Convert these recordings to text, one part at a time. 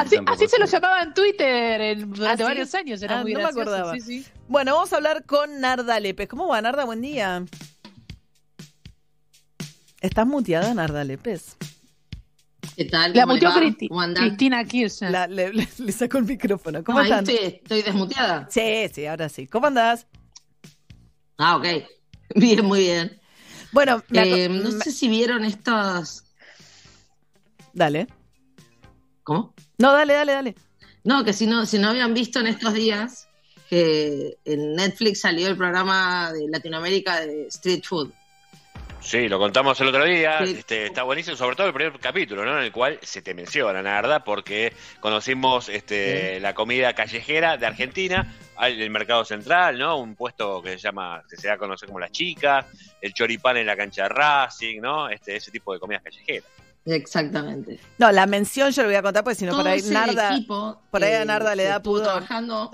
así, así se lo llamaba en Twitter durante ¿Ah, varios años, era ah, muy no me acordaba. Bueno, vamos a hablar con Narda Lepes. ¿Cómo va, Narda? Buen día. Estás muteada, Narda Lepes. ¿Qué tal? La muteó Cristina Kirchner. le, le, sacó el micrófono. ¿Cómo estás? Estoy, desmuteada. Sí, sí, ahora sí. ¿Cómo andás? Ah, ok. Bien, muy bien. Bueno, eh, no sé si vieron estos. Dale. ¿Cómo? No, dale, dale, dale. No, que si no, si no habían visto en estos días que en Netflix salió el programa de Latinoamérica de Street Food. Sí, lo contamos el otro día, este, está buenísimo, sobre todo el primer capítulo, ¿no? En el cual se te menciona, la verdad, porque conocimos este, la comida callejera de Argentina, el mercado central, ¿no? Un puesto que se llama, que se da a conocer como las chicas, el choripán en la cancha de Racing, ¿no? Este, ese tipo de comidas callejeras. Exactamente. No, la mención yo lo voy a contar porque si no por ahí Narda, por ahí a Narda le da pudo. trabajando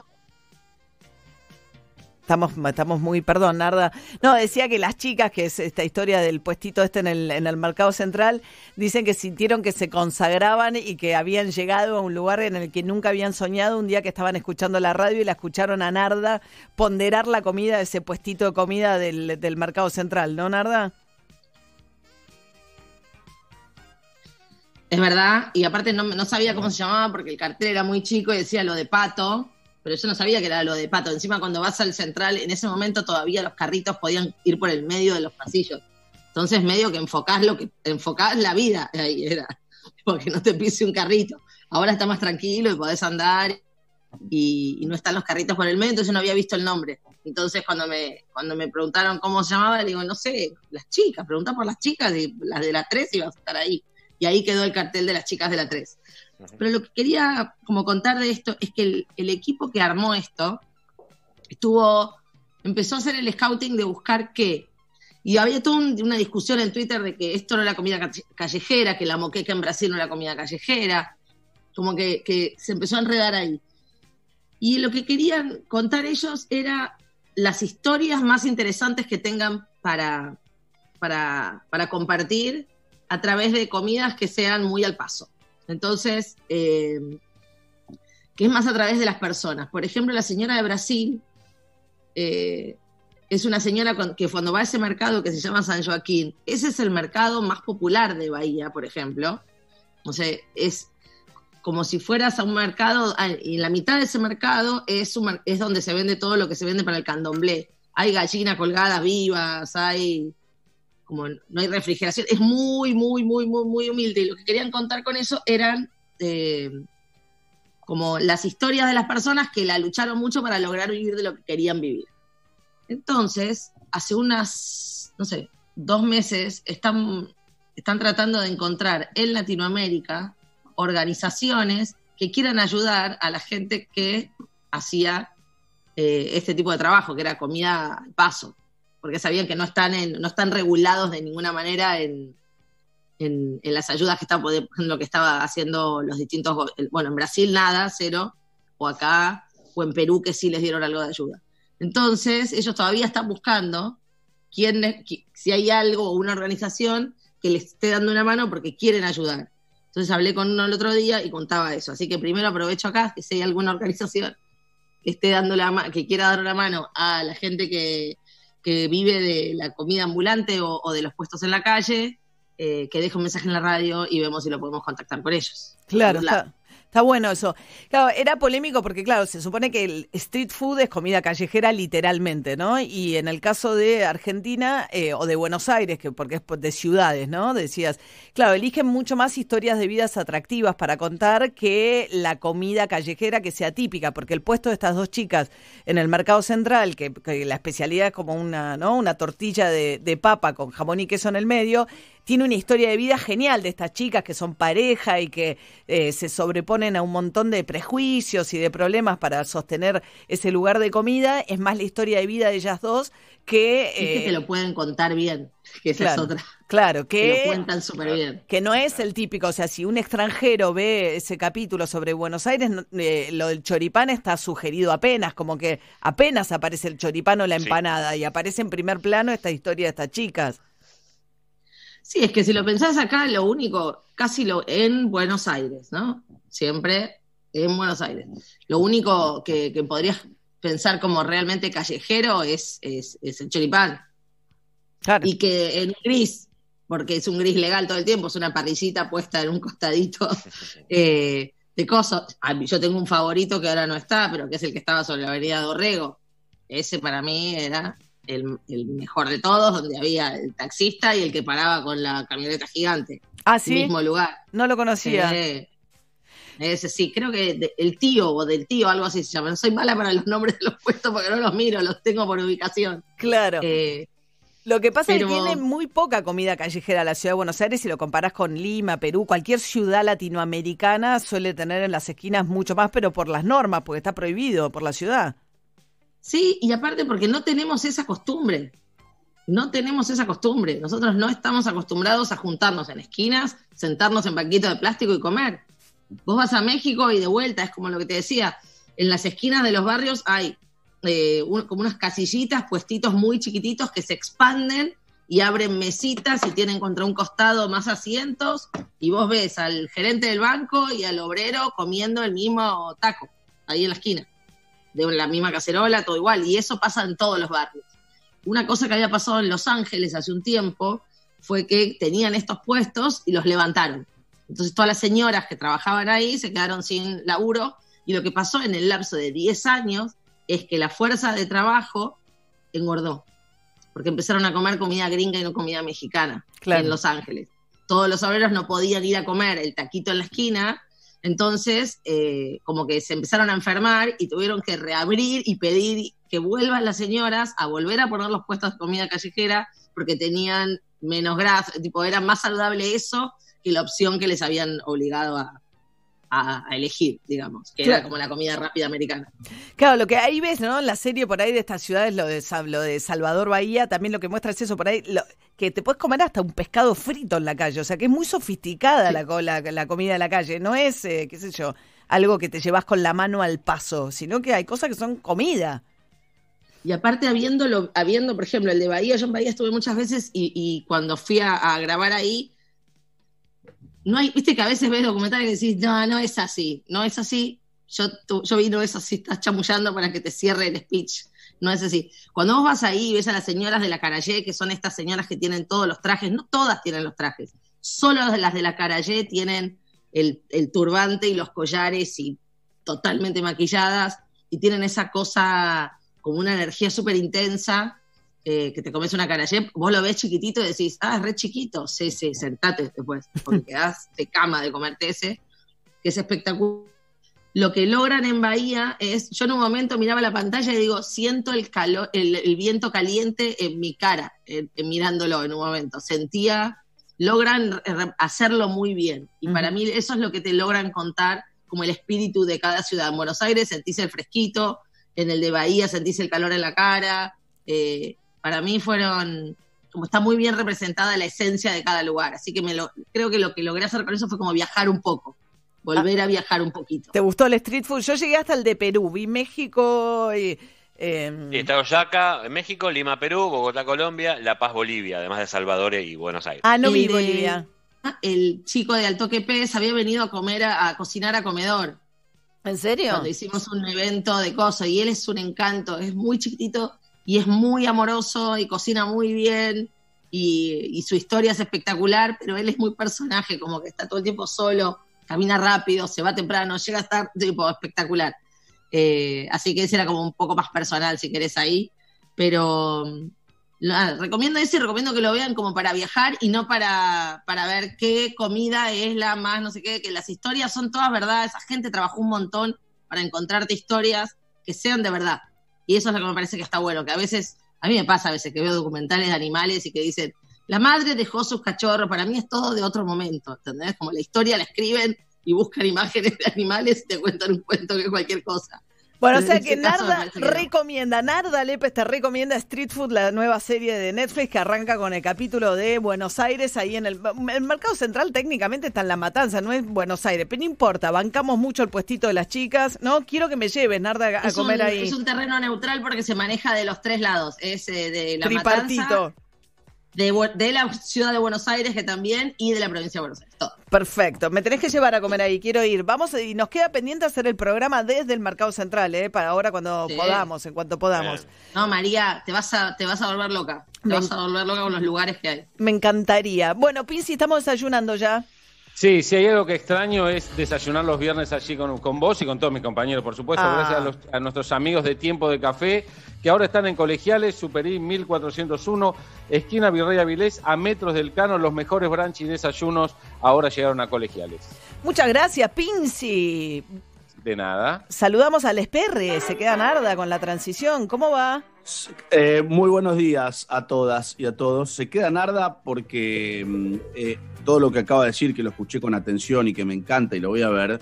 Estamos, estamos muy, perdón, Narda. No, decía que las chicas, que es esta historia del puestito este en el, en el mercado central, dicen que sintieron que se consagraban y que habían llegado a un lugar en el que nunca habían soñado un día que estaban escuchando la radio y la escucharon a Narda ponderar la comida de ese puestito de comida del, del mercado central, ¿no, Narda? Es verdad, y aparte no, no sabía cómo se llamaba porque el cartel era muy chico y decía lo de pato pero yo no sabía que era lo de pato. Encima, cuando vas al central, en ese momento todavía los carritos podían ir por el medio de los pasillos. Entonces, medio que enfocás lo que enfocás la vida ahí era, porque no te pise un carrito. Ahora está más tranquilo y podés andar y, no están los carritos por el medio, entonces no había visto el nombre. Entonces, cuando me, cuando me preguntaron cómo se llamaba, le digo, no sé, las chicas, pregunta por las chicas y las de la 3 iban a estar ahí. Y ahí quedó el cartel de las chicas de la 3. Pero lo que quería como contar de esto es que el, equipo que armó esto estuvo, empezó a hacer el scouting de buscar qué. Y había toda una discusión en Twitter de que esto no era comida callejera, que la moqueca en Brasil no era comida callejera, como que, que se empezó a enredar ahí. Y lo que querían contar ellos era las historias más interesantes que tengan para, para, para compartir a través de comidas que sean muy al paso. Entonces, eh, que es más a través de las personas. Por ejemplo, la señora de Brasil eh, es una señora que cuando va a ese mercado que se llama San Joaquín, ese es el mercado más popular de Bahía, por ejemplo. O sea, es como si fueras a un mercado, y en la mitad de ese mercado es, es donde se vende todo lo que se vende para el candomblé. Hay gallinas colgadas vivas, hay como no hay refrigeración, es muy, muy, muy, muy, muy humilde. Y lo que querían contar con eso eran eh, como las historias de las personas que la lucharon mucho para lograr vivir de lo que querían vivir. Entonces, hace unas, no sé, dos meses están, están tratando de encontrar en Latinoamérica organizaciones que quieran ayudar a la gente que hacía eh, este tipo de trabajo, que era comida al paso porque sabían que no están, en, no están regulados de ninguna manera en, en, las ayudas que están, lo que estaba haciendo los distintos, bueno, en Brasil nada, cero, o acá, o en Perú que sí les dieron algo de ayuda. Entonces, ellos todavía están buscando quién, si hay algo o una organización que les esté dando una mano porque quieren ayudar. Entonces hablé con uno el otro día y contaba eso. Así que primero aprovecho acá, que si hay alguna organización que esté dando la que quiera dar una mano a la gente que, que vive de la comida ambulante o, de los puestos en la calle, eh, que deje un mensaje en la radio y vemos si lo podemos contactar con ellos. Claro, Está bueno eso. Claro, era polémico porque, claro, se supone que el street food es comida callejera literalmente, ¿no? Y en el caso de Argentina eh, o de Buenos Aires, que porque es de ciudades, ¿no? Decías, claro, eligen mucho más historias de vidas atractivas para contar que la comida callejera que sea típica, porque el puesto de estas dos chicas en el mercado central, que, la especialidad es como una, ¿no? Una tortilla de, de papa con jamón y queso en el medio, tiene una historia de vida genial de estas chicas que son pareja y que eh, se sobreponen a un montón de prejuicios y de problemas para sostener ese lugar de comida. Es más la historia de vida de ellas dos que... es que te eh, lo pueden contar bien, que esa es otra. Claro, que, lo cuentan súper bien. Que no es el típico, o sea, si un extranjero ve ese capítulo sobre Buenos Aires, eh, lo del choripán está sugerido apenas, como que apenas aparece el choripán o la empanada y aparece en primer plano esta historia de estas chicas. Sí, es que si lo pensás acá, lo único, casi lo en Buenos Aires, ¿no? Siempre en Buenos Aires. Lo único que, que podrías pensar como realmente callejero es, es, el choripán. Y que en gris, porque es un gris legal todo el tiempo, es una parrillita puesta en un costadito eh, de cosas. Yo tengo un favorito que ahora no está, pero que es el que estaba sobre la avenida Dorrego. Ese para mí era el, mejor de todos, donde había el taxista y el que paraba con la camioneta gigante. Ah, sí. mismo lugar. No lo conocía. ese sí, creo que el tío o del tío, algo así se llama. Soy mala para los nombres de los puestos porque no los miro, los tengo por ubicación. Claro. Eh, lo que pasa es que tiene muy poca comida callejera la ciudad de Buenos Aires si lo comparas con Lima, Perú, cualquier ciudad latinoamericana suele tener en las esquinas mucho más, pero por las normas, porque está prohibido por la ciudad. Sí, y aparte porque no tenemos esa costumbre. No tenemos esa costumbre. Nosotros no estamos acostumbrados a juntarnos en esquinas, sentarnos en banquitos de plástico y comer. Vos vas a México y de vuelta, es como lo que te decía, en las esquinas de los barrios hay eh, como unas casillitas, puestitos muy chiquititos que se expanden y abren mesitas y tienen contra un costado más asientos y vos ves al gerente del banco y al obrero comiendo el mismo taco ahí en la esquina de la misma cacerola, todo igual, y eso pasa en todos los barrios. Una cosa que había pasado en Los Ángeles hace un tiempo fue que tenían estos puestos y los levantaron. Entonces todas las señoras que trabajaban ahí se quedaron sin laburo y lo que pasó en el lapso de 10 años es que la fuerza de trabajo engordó, porque empezaron a comer comida gringa y no comida mexicana en Los Ángeles. Todos los obreros no podían ir a comer el taquito en la esquina entonces, eh, como que se empezaron a enfermar y tuvieron que reabrir y pedir que vuelvan las señoras a volver a poner los puestos de comida callejera porque tenían menos grasa, tipo, era más saludable eso que la opción que les habían obligado a, a, elegir, digamos, que era como la comida rápida americana. Claro, lo que ahí ves, ¿no? En la serie por ahí de estas ciudades, lo de, lo de Salvador Bahía, también lo que muestra es eso por ahí, que te puedes comer hasta un pescado frito en la calle, o sea que es muy sofisticada la, la, comida de la calle, no es, eh, qué sé yo, algo que te llevas con la mano al paso, sino que hay cosas que son comida. Y aparte, habiéndolo, habiendo, por ejemplo, el de Bahía, yo en Bahía estuve muchas veces y, cuando fui a, grabar ahí, no hay, viste que a veces ves documentales y decís, no, no es así, no es así. Yo, yo vi, no es así, estás chamullando para que te cierre el speech. No es así. Cuando vos vas ahí y ves a las señoras de la Carayé, que son estas señoras que tienen todos los trajes, no todas tienen los trajes, solo las de la Carayé tienen el, el turbante y los collares y totalmente maquilladas y tienen esa cosa como una energía súper intensa eh, que te comes una carayé, vos lo ves chiquitito y decís, ah, es re chiquito, sí, sí, sentate después, porque quedás de cama de comerte ese, que es espectacular. Lo que logran en Bahía es, yo en un momento miraba la pantalla y digo, siento el calor, el, viento caliente en mi cara, mirándolo en un momento. Sentía, logran hacerlo muy bien. Y para mí eso es lo que te logran contar como el espíritu de cada ciudad. En Buenos Aires sentís el fresquito, en el de Bahía sentís el calor en la cara. Eh, para mí fueron, como está muy bien representada la esencia de cada lugar. Así que me lo, creo que lo que logré hacer con eso fue como viajar un poco. Volver a viajar un poquito. ¿Te gustó el street food? Yo llegué hasta el de Perú, vi México y... Eh... está Oaxaca, México, Lima, Perú, Bogotá, Colombia, La Paz, Bolivia, además de Salvador y Buenos Aires. Ah, no vi Bolivia. El chico de Altoque Pérez había venido a comer, a, cocinar a comedor. ¿En serio? Cuando hicimos un evento de cosas y él es un encanto, es muy chiquitito y es muy amoroso y cocina muy bien y, su historia es espectacular, pero él es muy personaje, como que está todo el tiempo solo, camina rápido, se va temprano, llega a estar tipo espectacular. Eh, así que ese era como un poco más personal, si querés ahí. Pero recomiendo ese recomiendo que lo vean como para viajar y no para, para ver qué comida es la más, no sé qué, que las historias son todas verdad. Esa gente trabajó un montón para encontrarte historias que sean de verdad. Y eso es lo que me parece que está bueno, que a veces, a mí me pasa a veces que veo documentales de animales y que dicen, la madre dejó sus cachorros, para mí es todo de otro momento, ¿entendés? Como la historia la escriben y buscan imágenes de animales y te cuentan un cuento que es cualquier cosa. Bueno, o sea que Narda recomienda, Narda Lepes te recomienda Street Food, la nueva serie de Netflix que arranca con el capítulo de Buenos Aires, ahí en el, el mercado central técnicamente está en La Matanza, no es Buenos Aires, pero no importa, bancamos mucho el puestito de las chicas, ¿no? Quiero que me lleves, Narda, a comer ahí. Es un terreno neutral porque se maneja de los tres lados, es eh, de La Tripartito. De, la ciudad de Buenos Aires, que también, y de la provincia de Buenos Aires. Todo. Perfecto. Me tenés que llevar a comer ahí. Quiero ir. Vamos y nos queda pendiente hacer el programa desde el Mercado Central, ¿eh? Para ahora cuando podamos, en cuanto podamos. No, María, te vas a, te vas a volver loca. Te vas a volver loca con los lugares que hay. Me encantaría. Bueno, Pinci, estamos desayunando ya. Sí, si hay algo que extraño es desayunar los viernes allí con, con vos y con todos mis compañeros, por supuesto, ah. gracias a, nuestros amigos de Tiempo de Café, que ahora están en Colegiales, Superí 1401, esquina Virrey Avilés, a metros del Cano, los mejores branches y desayunos ahora llegaron a Colegiales. Muchas gracias, Pinci. De nada. Saludamos al Esperre, se queda Narda con la transición, ¿cómo va? Eh, muy buenos días a todas y a todos. Se queda Narda porque mm, eh, todo lo que acaba de decir, que lo escuché con atención y que me encanta y lo voy a ver,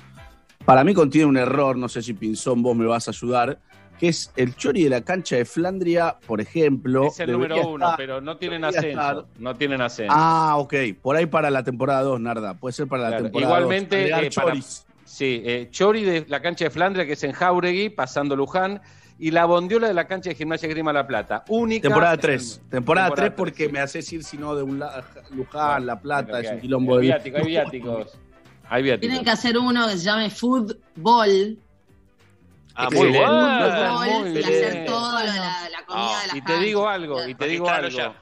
para mí contiene un error, no sé si Pinzón vos me vas a ayudar, que es el chori de la cancha de Flandria, por ejemplo. Es el número uno, pero no tienen ascenso. No tienen ascenso. Ah, ok. Por ahí para la temporada 2, Narda. Puede ser para la temporada 2. Igualmente, eh, sí, eh, Chori de la cancha de Flandria, que es en Jauregui, pasando Luján y la bondiola de la cancha de gimnasia Grima La Plata. Única. Temporada 3. Temporada 3 porque me haces ir, si no, de un lado, Luján, La Plata, es un quilombo de. Hay viáticos. Hay viáticos. Tienen que hacer uno que se llame Football. Ah, muy bueno. y hacer todo lo de la, la comida ah, de la Y te digo algo, y te digo algo.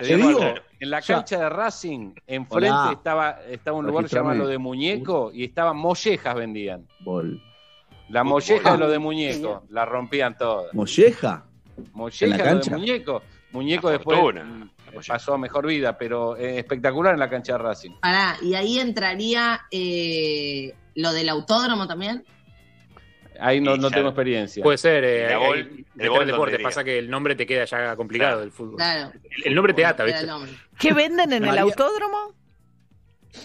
Te digo, en la cancha de Racing, enfrente estaba, estaba un lugar llamado de Muñeco y estaban mollejas vendían. Bol. La molleja de lo de muñeco, la rompían todas. ¿Molleja? Molleja de muñeco. Muñeco después pasó a mejor vida, pero eh, espectacular en la cancha de Racing. Pará, y ahí entraría eh, lo del autódromo también. Ahí no, no tengo experiencia. Puede ser, eh, el, deporte. Pasa que el nombre te queda ya complicado del fútbol. Claro. El, nombre te ata, ¿viste? ¿Qué venden en el autódromo?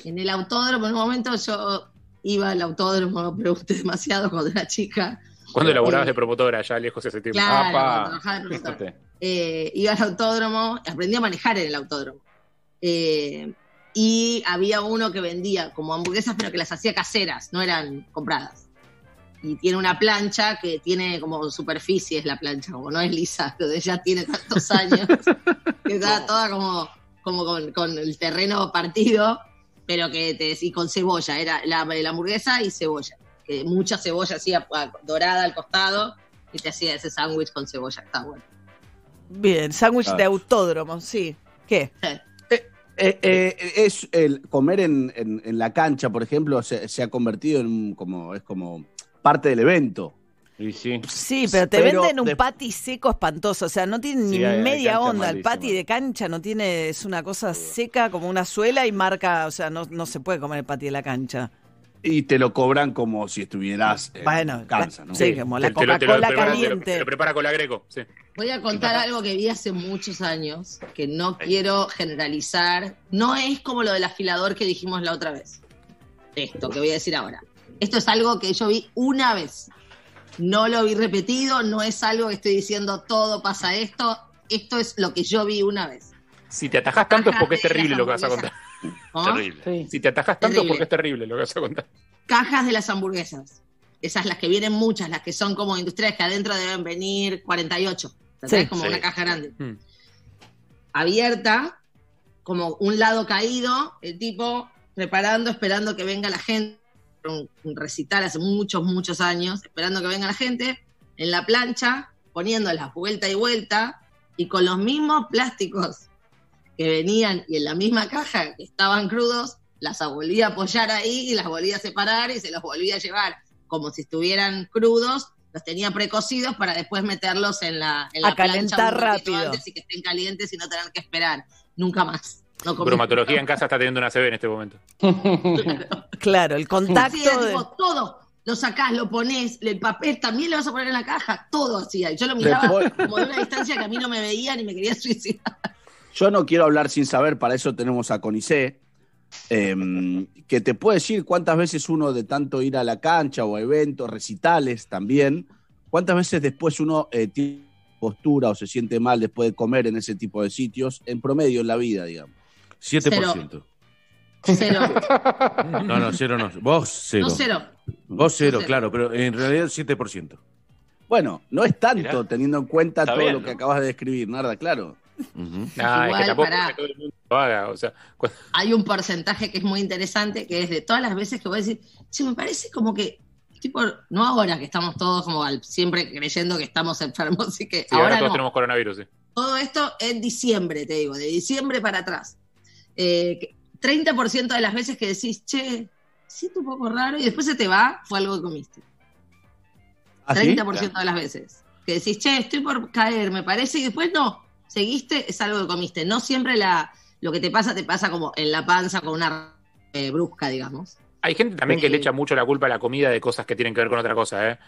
En el autódromo, en un momento yo iba al autódromo, no pregunté demasiado cuando era chica. ¿Cuándo elaborabas de promotora ya lejos ese tiempo? Claro, trabajaba de promotora. Eh, iba al autódromo, aprendí a manejar en el autódromo. Eh, y había uno que vendía como hamburguesas, pero que las hacía caseras, no eran compradas. Y tiene una plancha que tiene como superficie, es la plancha, como no es lisa, pero ya tiene tantos años, que está toda como, como con, con el terreno partido pero que te y con cebolla, era la, la hamburguesa y cebolla, que mucha cebolla así dorada al costado y te hacía ese sándwich con cebolla, está bueno. Bien, sándwich de autódromo, sí. ¿Qué? Eh, eh, eh, es el comer en, en, la cancha, por ejemplo, se, se, ha convertido en como es como parte del evento sí. pero te venden un patty seco espantoso, o sea, no tiene ni media onda. El patty de cancha no tiene, es una cosa seca como una suela y marca, o sea, no, no se puede comer el patty de la cancha. Y te lo cobran como si estuvieras en bueno, cancha, ¿no? Sí, como la Coca-Cola caliente. Te lo, prepara con la greco, sí. Voy a contar algo que vi hace muchos años, que no quiero generalizar. No es como lo del afilador que dijimos la otra vez. Esto que voy a decir ahora. Esto es algo que yo vi una vez. No lo vi repetido, no es algo que estoy diciendo todo pasa esto, esto es lo que yo vi una vez. Si te atajas tanto es porque es terrible lo que vas a contar. Terrible. Si te atajas tanto es porque es terrible lo que vas a contar. Cajas de las hamburguesas. Esas las que vienen muchas, las que son como industriales, que adentro deben venir 48. es Como una caja grande. Hmm. Abierta, como un lado caído, el tipo preparando, esperando que venga la gente un, recital hace muchos, muchos años, esperando que venga la gente, en la plancha, poniéndolas vuelta y vuelta, y con los mismos plásticos que venían y en la misma caja que estaban crudos, las volvía a apoyar ahí y las volvía a separar y se los volvía a llevar como si estuvieran crudos, los tenía precocidos para después meterlos en la, en la a calentar rápido antes y que estén calientes y no tener que esperar nunca más. Bromatología en casa está teniendo una CB en este momento. claro, el contacto. todo. Lo sacás, lo pones, el papel también lo vas a poner en la caja, todo hacía. Yo lo miraba como de una distancia que a mí no me veía ni me quería suicidar. Yo no quiero hablar sin saber, para eso tenemos a Conicé, em, que te puede decir cuántas veces uno de tanto ir a la cancha o a eventos, recitales también, cuántas veces después uno eh, tiene postura o se siente mal después de comer en ese tipo de sitios, en promedio en la vida, digamos. 7%. Cero. No, no, cero no. Vos cero. No, cero. Vos cero, claro, pero en realidad 7%. Bueno, no es tanto teniendo en cuenta todo lo que acabas de describir, nada, claro. Hay un porcentaje que es muy interesante, que es de todas las veces que voy a decir, sí, me parece como que, tipo, no ahora que estamos todos como siempre creyendo que estamos enfermos y que ahora, todos tenemos coronavirus, sí. Todo esto en diciembre, te digo, de diciembre para atrás. Eh, 30% de las veces que decís, che, siento un poco raro y después se te va, fue algo que comiste. 30% ¿Ah, de las veces. Que decís, che, estoy por caer, me parece, y después no, seguiste, es algo que comiste. No siempre la, lo que te pasa, te pasa como en la panza con una eh, brusca, digamos. Hay gente también que le echa mucho la culpa a la comida de cosas que tienen que ver con otra cosa, ¿eh?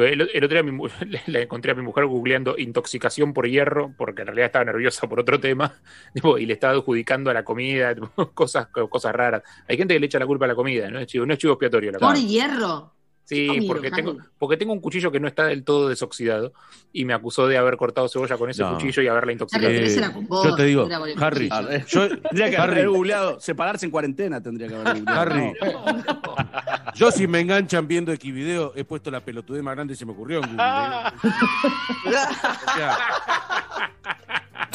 El, otro día le encontré a mi mujer googleando intoxicación por hierro, porque en realidad estaba nerviosa por otro tema, y le estaba adjudicando a la comida, cosas, cosas raras. Hay gente que le echa la culpa a la comida, no es chivo, no es chivo expiatorio. La ¿Por hierro? Sí, porque tengo, porque tengo un cuchillo que no está del todo desoxidado y me acusó de haber cortado cebolla con ese cuchillo y haberla intoxicado. yo te digo, Harry, yo tendría que haber googleado, separarse en cuarentena tendría que haber googleado. Harry, yo si me enganchan viendo Xvideo he puesto la pelotudez más grande y se me ocurrió en Google.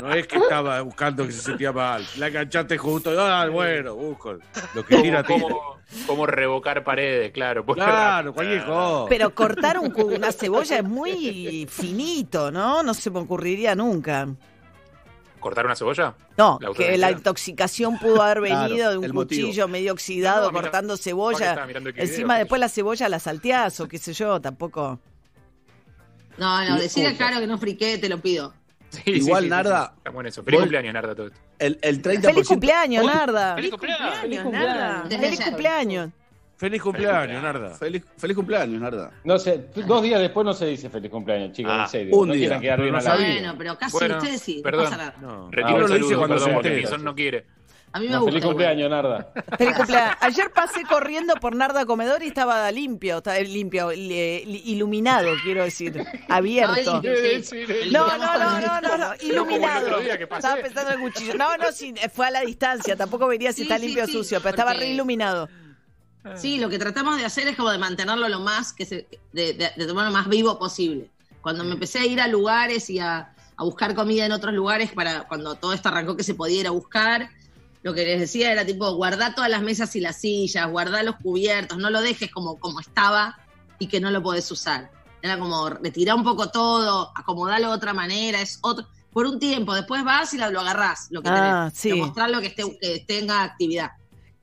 No es que estaba buscando que se sentía mal. La enganchaste justo. Ah, bueno, busco. Lo que tira, Como revocar paredes, claro. Claro, cualquier Pero cortar una cebolla es muy finito, ¿no? No se me ocurriría nunca. ¿Cortar una cebolla? No, que la intoxicación pudo haber venido de un cuchillo medio oxidado cortando cebolla. Encima después la cebolla la salteás o qué sé yo, tampoco. No, no, decirle claro que no friqué, te lo pido. Igual, Narda. Feliz cumpleaños, Narda, todo esto. El, el 30%. Feliz cumpleaños, Narda. Feliz cumpleaños. Cumpleaños, Feliz cumpleaños. Feliz cumpleaños, Narda. Feliz, feliz cumpleaños, Narda. No sé, dos días después no se dice feliz cumpleaños, chicos, en ah, serio. Un no día. Quedar bien no bueno, pero casi ustedes sí. Perdón. No, Retiro lo dice cuando perdón, se no quiere. A mí me gusta. Feliz cumpleaños, Narda. Feliz cumpleaños. Ayer pasé corriendo por Narda Comedor y estaba limpio, estaba limpio, iluminado, quiero decir, abierto. No, no, no, no, no, no iluminado. Estaba pensando en el cuchillo. No, no, sí, fue a la distancia, tampoco vería si está limpio o sucio, pero estaba reiluminado. Sí, lo que tratamos de hacer es como de mantenerlo lo más, que se, de, de, tomarlo más vivo posible. Cuando me empecé a ir a lugares y a, a buscar comida en otros lugares, para cuando todo esto arrancó que se podía ir a buscar, lo que les decía era tipo, guardá todas las mesas y las sillas, guardá los cubiertos, no lo dejes como, como estaba y que no lo podés usar. Era como retirar un poco todo, acomodarlo de otra manera, es otro, por un tiempo, después vas y lo, agarrás, lo que ah, tenés, mostrarlo que, esté, que tenga actividad.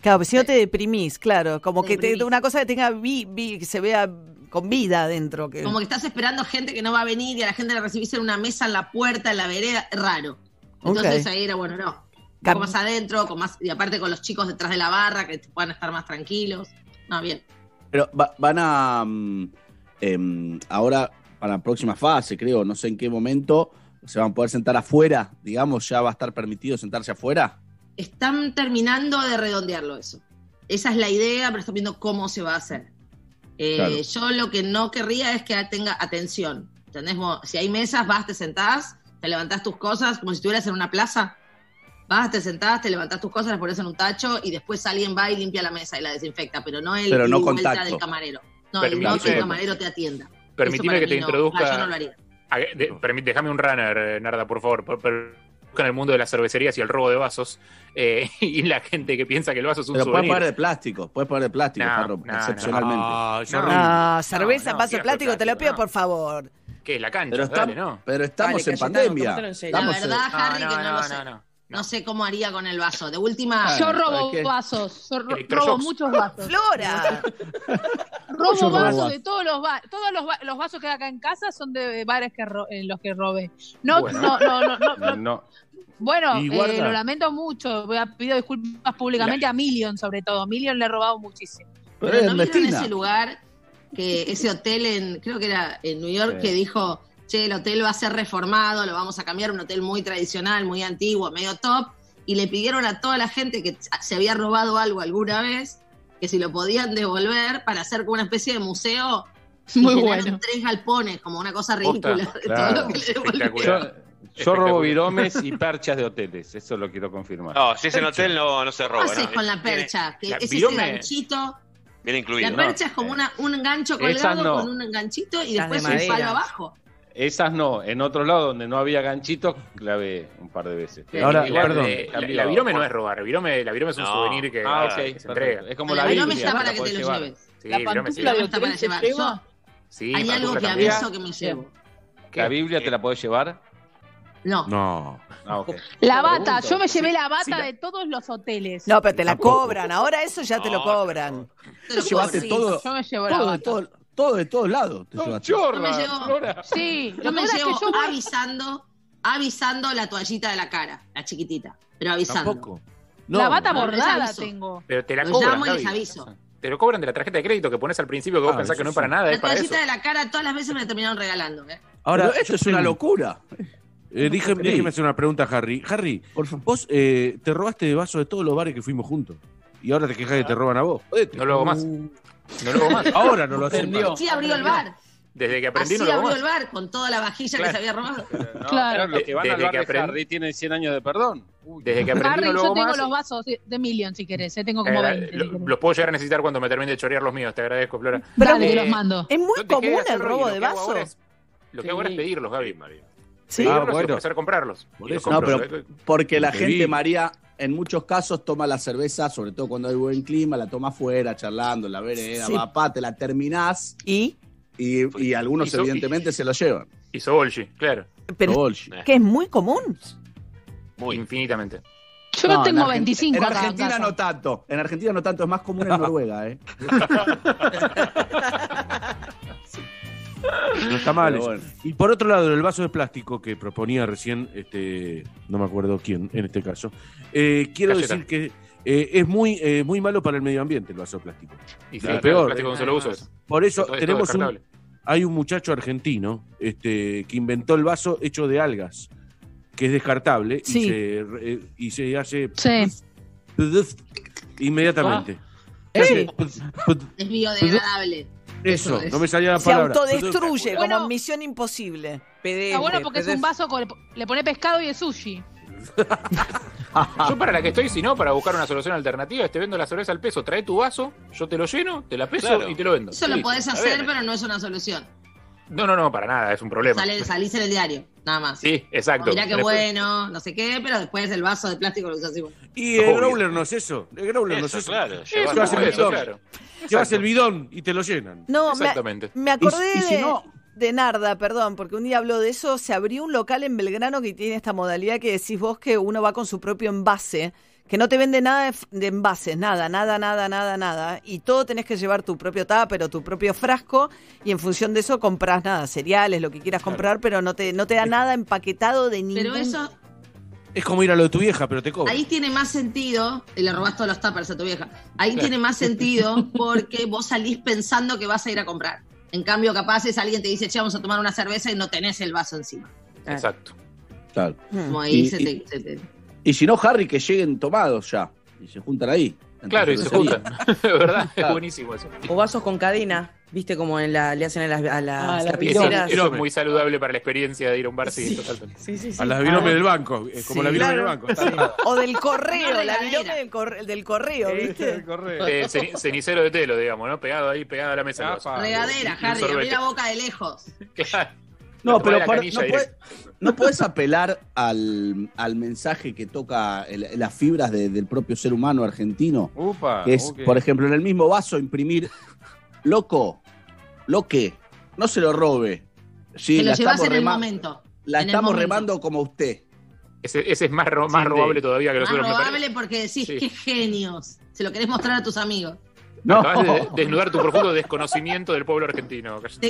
Claro, pero si no te deprimís, claro, como que te, una cosa que tenga vi, que se vea con vida adentro. Que... Como que estás esperando gente que no va a venir y a la gente le recibís en una mesa en la puerta, en la vereda, raro. Entonces ahí era, bueno, no, un más adentro, con más, y aparte con los chicos detrás de la barra, que puedan estar más tranquilos. No, bien. Pero van a. Mm, em, ahora, para la próxima fase, creo, no sé en qué momento, se van a poder sentar afuera, digamos, ya va a estar permitido sentarse afuera. Están terminando de redondearlo eso. Esa es la idea, pero están viendo cómo se va a hacer. Eh, yo lo que no querría es que tenga atención. ¿Entendés? Si hay mesas, vas, te sentás, te levantás tus cosas como si estuvieras en una plaza Vas, te sentás, te levantás tus cosas, las pones en un tacho y después alguien va y limpia la mesa y la desinfecta, pero no el pero no del camarero. No, el no que el camarero te atienda. Permitime que te introduzca. yo no lo haría. déjame un runner, eh, Narda, por favor. En el mundo de las cervecerías y el robo de vasos eh, y la gente que piensa que el vaso es un Pero puedes poner de plástico, puedes poner de plástico, excepcionalmente. No, cerveza, vaso plástico, te lo pido por favor. ¿Qué es la cancha? Pero, Dale, ¿no? pero estamos en pandemia. La verdad, Harry, que no, lo sé. No sé cómo haría con el vaso. De última. Yo robo vasos. Yo robo muchos vasos. Flora. robo vasos de todos los vasos. Todos los, vasos que hay acá en casa son de bares que en los que robé. No, no, no, no, no, Bueno, eh, lo lamento mucho. Voy a pedir disculpas públicamente a Million, sobre todo. Million le he robado muchísimo. Pero, no en ese lugar, que ese hotel en, creo que era en New York, que dijo che, el hotel va a ser reformado, lo vamos a cambiar, un hotel muy tradicional, muy antiguo, medio top, y le pidieron a toda la gente que se había robado algo alguna vez, que si lo podían devolver para hacer como una especie de museo. Muy bueno. Tres galpones, como una cosa ridícula. yo, robo viromes y perchas de hoteles, eso lo quiero confirmar. No, si es en hotel no, no se roba. ¿Qué con la percha? que es ese ganchito. Viene incluido. La percha es como una, un gancho colgado con un ganchito y después un palo abajo. Esas no, en otros lados donde no había ganchitos, clavé un par de veces. Ahora, perdón. la, virome no es robar, virome, la virome es un souvenir que, ah, okay, se entrega. Es como la, la virome está para que te lo lleves. Sí, la pantufla está para llevar. sí, hay algo que aviso que me llevo. ¿La Biblia te la podés llevar? No. No. Ah, okay. La bata, yo me llevé la bata de todos los hoteles. No, pero te la cobran. Ahora eso ya te lo cobran. Te lo llevaste todo. Yo me llevo la bata. Todo, todo de todos lados. Te no, chorra, me llevo, sí, yo me llevo yo avisando, avisando la toallita de la cara, la chiquitita, pero avisando. Tampoco. No, la bata bordada tengo. Pero te la cobran. llamo y les aviso. Te lo cobran de la tarjeta de crédito que pones al principio que vos ah, pensás que no es para nada. La toallita de la cara todas las veces me la terminaron regalando. ¿eh? Ahora, esto es una locura. Eh, déjeme hacer una pregunta a Harry. Harry, vos eh, te robaste de vaso de todos los bares que fuimos juntos. Y ahora te quejas que te roban a vos. No lo hago más. No lo hago más. Ahora no lo haces Sí, abrió el bar. Desde que aprendí Así no lo abrió el bar con toda la vajilla que se había robado. claro. Los que van Desde al bar que aprendí... Harry tienen 100 años de perdón. Desde que aprendí Harry, no lo yo hago tengo más. los vasos de Million, si querés. Eh, tengo como Eh, 20. lo- los puedo llegar a necesitar cuando me termine de chorear los míos. Te agradezco, Flora. Dale, Eh, te los mando. Es muy yo de común el robo de vasos. Lo que hago ahora es pedirlos, Gaby. Sí. Pedirlos Ah, bueno. empezar a comprarlos. Por eso. No, pero porque la Te gente. María, en muchos casos toma la cerveza, sobre todo cuando hay buen clima, la toma afuera, charlando, en la vereda, Sí. papá, te la terminás Y, y, y algunos Hizo- evidentemente se lo llevan. Hizo Bolgi, claro. pero que es muy común. Muy infinitamente. Yo No, en tengo Argen- 25 En Argentina no tanto. En Argentina no tanto, es más común en Noruega, ¿eh? No está mal. Pero eso. bueno. Y por otro lado, el vaso de plástico que proponía recién, este, no me acuerdo quién en este caso, eh, quiero decir que eh, es muy, eh, muy malo para el medio ambiente el vaso de plástico. Y Claro, peor. peor. Plástico solo uso. Por eso Todo tenemos todo un, hay un muchacho argentino este, que inventó el vaso hecho de algas, que es descartable y, se, eh, y se hace Sí. inmediatamente. Es biodegradable. Eso Eso, es. no me salía la Se palabra. autodestruye, Bueno. como Misión Imposible. Está bueno porque es un vaso con le pone pescado y es sushi. Yo para la que estoy, si no, para buscar una solución alternativa, te vendo la cerveza al peso. Trae tu vaso, yo te lo lleno, te la peso Claro. y te lo vendo. Eso lo podés hacer, pero no es una solución. No, no, no, para nada, es un problema. Sale, salís en el diario, nada más. Sí, exacto. Mirá qué Después- bueno, no sé qué, pero después el vaso de plástico lo usás igual. Y el Obvio. growler no es eso. El growler no es Eso, eso. claro. Eso, eso, bidón. claro. Llevas el bidón y te lo llenan. No, me, Exactamente. me acordé Y- y si de, no- de Narda, perdón, porque un día habló de eso. Se abrió un local en Belgrano que tiene esta modalidad que decís vos que uno va con su propio envase, que no te vende nada de envases, nada, nada, nada, nada, nada. Y todo tenés que llevar tu propio tupper o tu propio frasco y en función de eso compras nada, cereales, lo que quieras comprar, pero no te, no te da nada empaquetado de ningún... Pero eso, Es como ir a lo de tu vieja, pero te cobra. ahí tiene más sentido, y le robás todos los tuppers a tu vieja, ahí tiene más sentido porque vos salís pensando que vas a ir a comprar. En cambio, capaz es alguien te dice, che, vamos a tomar una cerveza y no tenés el vaso encima. Exacto. Claro. Mm. Como ahí Y- se, y- te, se te- Y si no, Harry, que lleguen tomados ya. Y se juntan ahí. Claro, y se juntan. De verdad, es Claro. buenísimo eso. O vasos con cadena, viste como en la, le hacen a las, a las Ah, Eso, es muy saludable para la experiencia de ir a un bar, sí, Sí. Sí, sí, sí. A las virome Ah, del banco. Como Sí, la virome claro. del banco. O del correo, la virome del, corre- del correo, ¿viste? Eh, ceni- cenicero de telo, digamos, ¿no? Pegado ahí, pegado a la mesa. Apa. Regadera, Harry, abrí la boca de lejos. Claro. No, pero para- no, puede- no puedes apelar al, al mensaje que toca el- las fibras de- del propio ser humano argentino. Upa, Que es, por ejemplo, en el mismo vaso imprimir, loco, lo que, no se lo robe. Sí, Te lo la llevas estamos, en el momento. la estamos momento. remando como usted. Ese, ese es más, ro- más Sí, robable todavía que los Más probable porque decís, Sí. qué genios. Se lo querés mostrar a tus amigos. No, Acabas de desnudar tu profundo desconocimiento del pueblo argentino. Te,